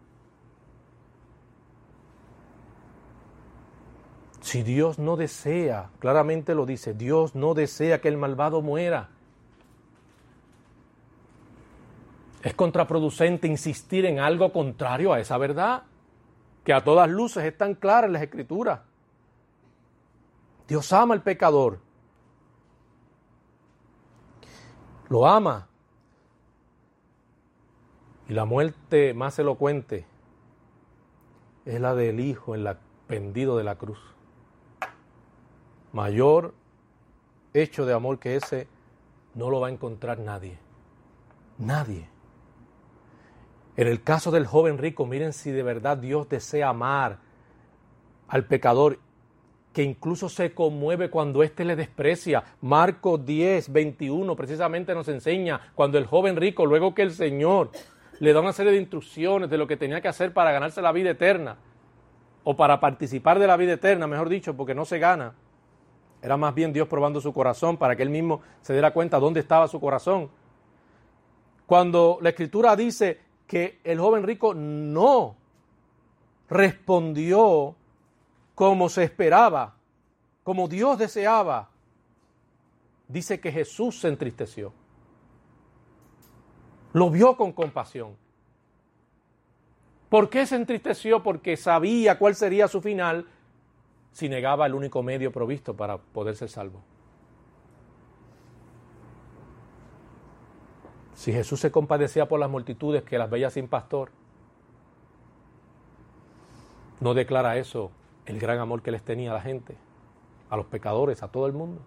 Si Dios no desea, claramente lo dice, Dios no desea que el malvado muera. Es contraproducente insistir en algo contrario a esa verdad, que a todas luces es tan clara en las escrituras. Dios ama al pecador lo ama. Y la muerte más elocuente es la del Hijo en la, pendido de la cruz. Mayor hecho de amor que ese no lo va a encontrar nadie. Nadie. En el caso del joven rico, miren si de verdad Dios desea amar al pecador que incluso se conmueve cuando éste le desprecia. Marcos 10, 21 precisamente nos enseña cuando el joven rico, luego que el Señor le da una serie de instrucciones de lo que tenía que hacer para ganarse la vida eterna, o para participar de la vida eterna, mejor dicho, porque no se gana. Era más bien Dios probando su corazón para que él mismo se diera cuenta dónde estaba su corazón. Cuando la escritura dice que el joven rico no respondió como se esperaba, como Dios deseaba, dice que Jesús se entristeció. Lo vio con compasión. ¿Por qué se entristeció? Porque sabía cuál sería su final si negaba el único medio provisto para poder ser salvo. Si Jesús se compadecía por las multitudes que las veía sin pastor, ¿no declara eso el gran amor que les tenía a la gente, a los pecadores, a todo el mundo?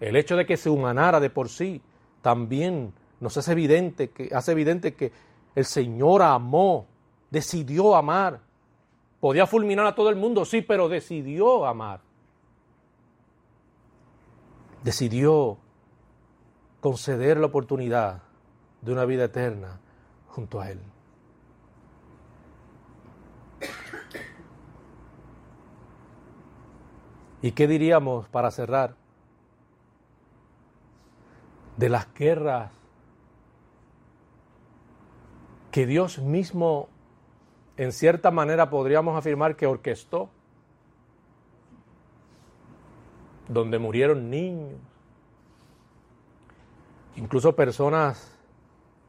El hecho de que se humanara de por sí también nos hace evidente que, hace evidente que el Señor amó, decidió amar. Podía fulminar a todo el mundo, sí, pero decidió amar. Decidió conceder la oportunidad de una vida eterna junto a Él. ¿Y qué diríamos para cerrar? De las guerras que Dios mismo, en cierta manera, podríamos afirmar que orquestó, donde murieron niños, incluso personas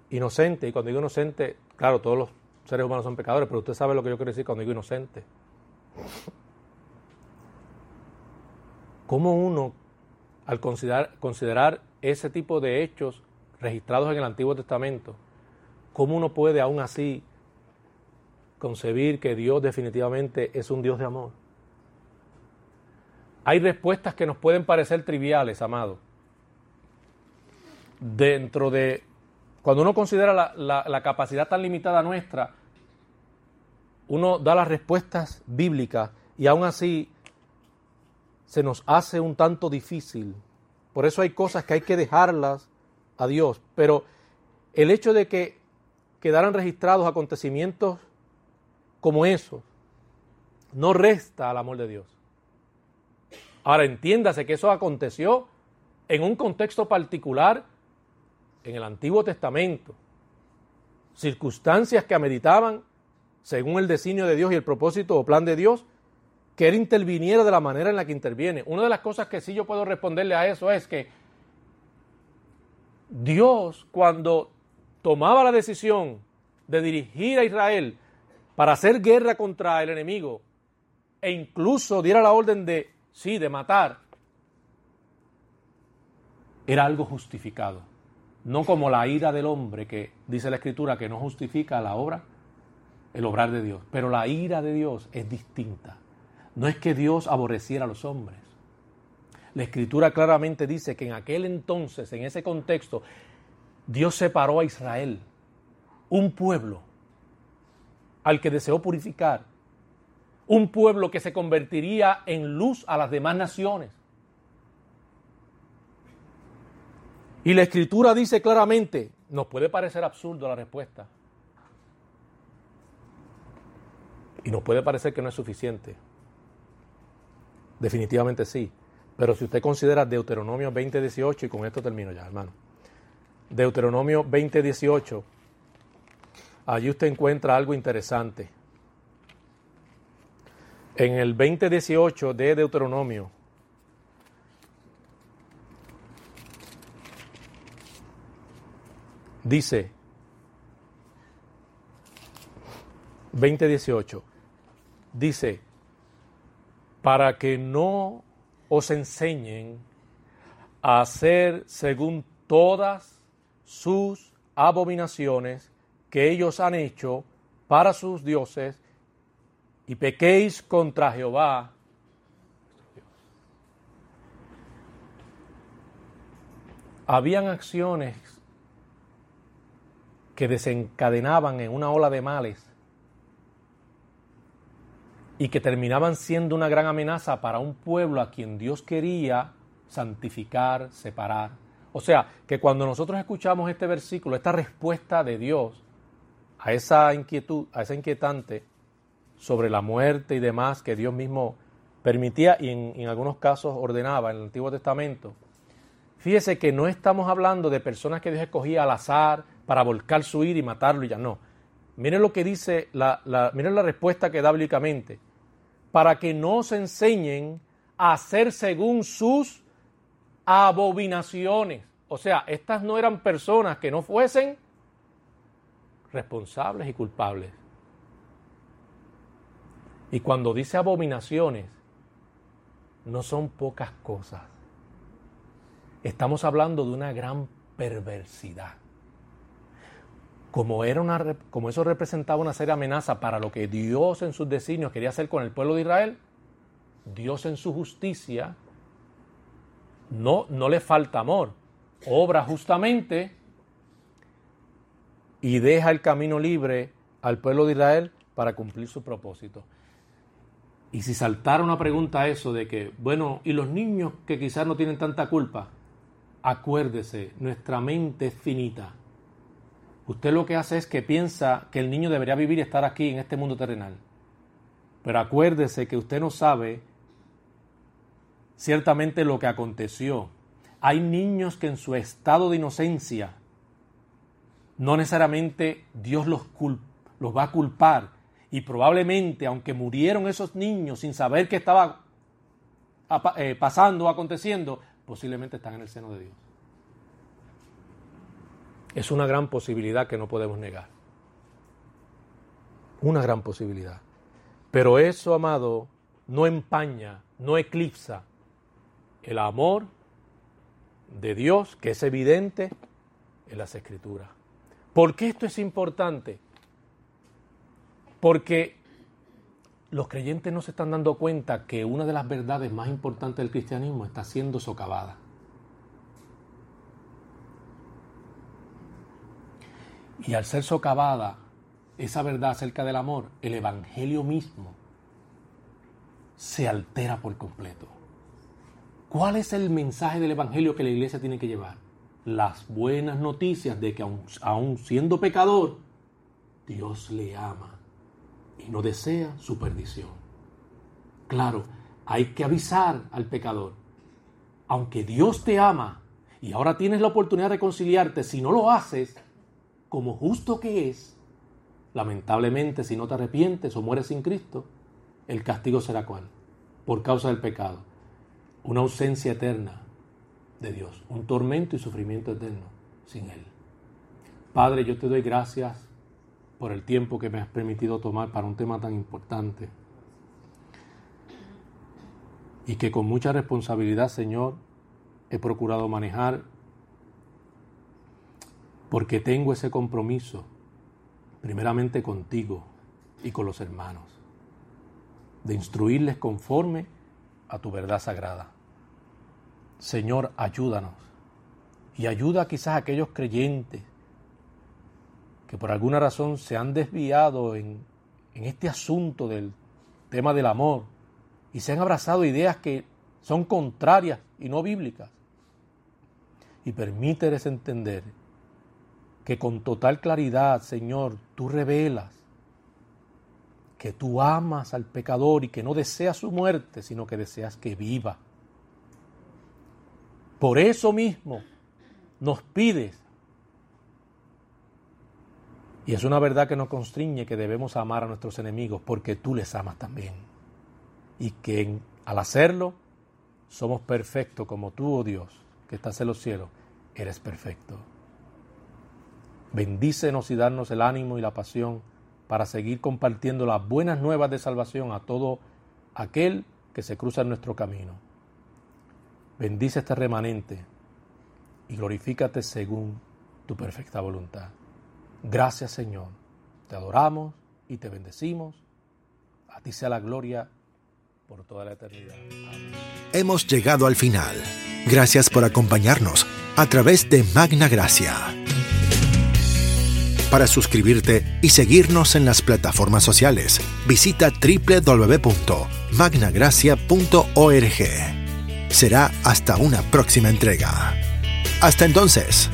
inocentes, y cuando digo inocente, claro, todos los seres humanos son pecadores, pero usted sabe lo que yo quiero decir cuando digo inocente. ¿Cómo uno, al considerar, ese tipo de hechos registrados en el Antiguo Testamento, cómo uno puede aún así concebir que Dios definitivamente es un Dios de amor? Hay respuestas que nos pueden parecer triviales, amado, dentro de, cuando uno considera la, capacidad tan limitada nuestra, uno da las respuestas bíblicas y aún así se nos hace un tanto difícil. Por eso hay cosas que hay que dejarlas a Dios. Pero el hecho de que quedaran registrados acontecimientos como esos no resta al amor de Dios. Ahora entiéndase que eso aconteció en un contexto particular en el Antiguo Testamento, circunstancias que ameritaban, según el designio de Dios y el propósito o plan de Dios, que Él interviniera de la manera en la que interviene. Una de las cosas que sí yo puedo responderle a eso es que Dios cuando tomaba la decisión de dirigir a Israel para hacer guerra contra el enemigo e incluso diera la orden de, sí, de matar, era algo justificado no como la ira del hombre que dice la escritura que no justifica la obra, el obrar de Dios. Pero la ira de Dios es distinta. No es que Dios aborreciera a los hombres. La escritura claramente dice que en aquel entonces, en ese contexto, Dios separó a Israel, un pueblo al que deseó purificar, un pueblo que se convertiría en luz a las demás naciones Y la escritura dice claramente, nos puede parecer absurdo la respuesta. Y nos puede parecer que no es suficiente. Definitivamente sí. Pero si usted considera Deuteronomio 20:18, y con esto termino ya, hermano. Deuteronomio 20:18, allí usted encuentra algo interesante. En el 20:18 de Deuteronomio, Dice 2018, dice, para que no os enseñen a hacer según todas sus abominaciones que ellos han hecho para sus dioses y pequéis contra Jehová. Habían acciones que desencadenaban en una ola de males y que terminaban siendo una gran amenaza para un pueblo a quien Dios quería santificar, separar. O sea, que cuando nosotros escuchamos este versículo, esta respuesta de Dios a esa inquietud, a esa inquietante sobre la muerte y demás que Dios mismo permitía y en, algunos casos ordenaba en el Antiguo Testamento, fíjese que no estamos hablando de personas que Dios escogía al azar, para volcar su ira y matarlo y ya no. Miren lo que dice, la, miren la respuesta que da bíblicamente. Para que no se enseñen a hacer según sus abominaciones. O sea, estas no eran personas que no fuesen responsables y culpables. Y cuando dice abominaciones, no son pocas cosas. Estamos hablando de una gran perversidad como, era una, como eso representaba una seria amenaza para lo que Dios en sus designios quería hacer con el pueblo de Israel, Dios en su justicia no, no le falta amor, obra justamente y deja el camino libre al pueblo de Israel para cumplir su propósito. Y si saltara una pregunta a eso de que, bueno, ¿y los niños que quizás no tienen tanta culpa? Acuérdese, nuestra mente es finita. Usted lo que hace es que piensa que el niño debería vivir y estar aquí en este mundo terrenal. Pero acuérdese que usted no sabe ciertamente lo que aconteció. Hay niños que en su estado de inocencia no necesariamente Dios los, va a culpar. Y probablemente, aunque murieron esos niños sin saber qué estaba eh, pasando o aconteciendo, posiblemente están en el seno de Dios. Es una gran posibilidad que no podemos negar. Una gran posibilidad. Pero eso, amado, no empaña, no eclipsa el amor de Dios, que es evidente en las Escrituras. ¿Por qué esto es importante? Porque los creyentes no se están dando cuenta que una de las verdades más importantes del cristianismo está siendo socavada. Y al ser socavada esa verdad acerca del amor, el Evangelio mismo se altera por completo. ¿Cuál es el mensaje del Evangelio que la iglesia tiene que llevar? Las buenas noticias de que aun, siendo pecador, Dios le ama y no desea su perdición. Claro, hay que avisar al pecador. Aunque Dios te ama y ahora tienes la oportunidad de reconciliarte, si no lo haces, como justo que es, lamentablemente si no te arrepientes o mueres sin Cristo, el castigo será cuál? Por causa del pecado. Una ausencia eterna de Dios, un tormento y sufrimiento eterno sin Él. Padre, yo te doy gracias por el tiempo que me has permitido tomar para un tema tan importante. Y que con mucha responsabilidad, Señor, he procurado manejar porque tengo ese compromiso, primeramente contigo y con los hermanos, de instruirles conforme a tu verdad sagrada. Señor, ayúdanos y ayuda quizás a aquellos creyentes que por alguna razón se han desviado en, en este asunto del tema del amor y se han abrazado ideas que son contrarias y no bíblicas. Y permíteles entender que con total claridad, Señor, tú revelas que tú amas al pecador y que no deseas su muerte, sino que deseas que viva. Por eso mismo nos pides, y es una verdad que nos constriñe que debemos amar a nuestros enemigos porque tú les amas también. Y que al hacerlo somos perfectos como tú, oh Dios, que estás en los cielos, eres perfecto. Bendícenos y darnos el ánimo y la pasión para seguir compartiendo las buenas nuevas de salvación a todo aquel que se cruza en nuestro camino. Bendice este remanente y glorifícate según tu perfecta voluntad. Gracias Señor, te adoramos y te bendecimos. A ti sea la gloria por toda la eternidad. Amén. Hemos llegado al final. Gracias por acompañarnos a través de Magna Gracia. Para suscribirte y seguirnos en las plataformas sociales, visita www.magnagracia.org. Será hasta una próxima entrega. Hasta entonces.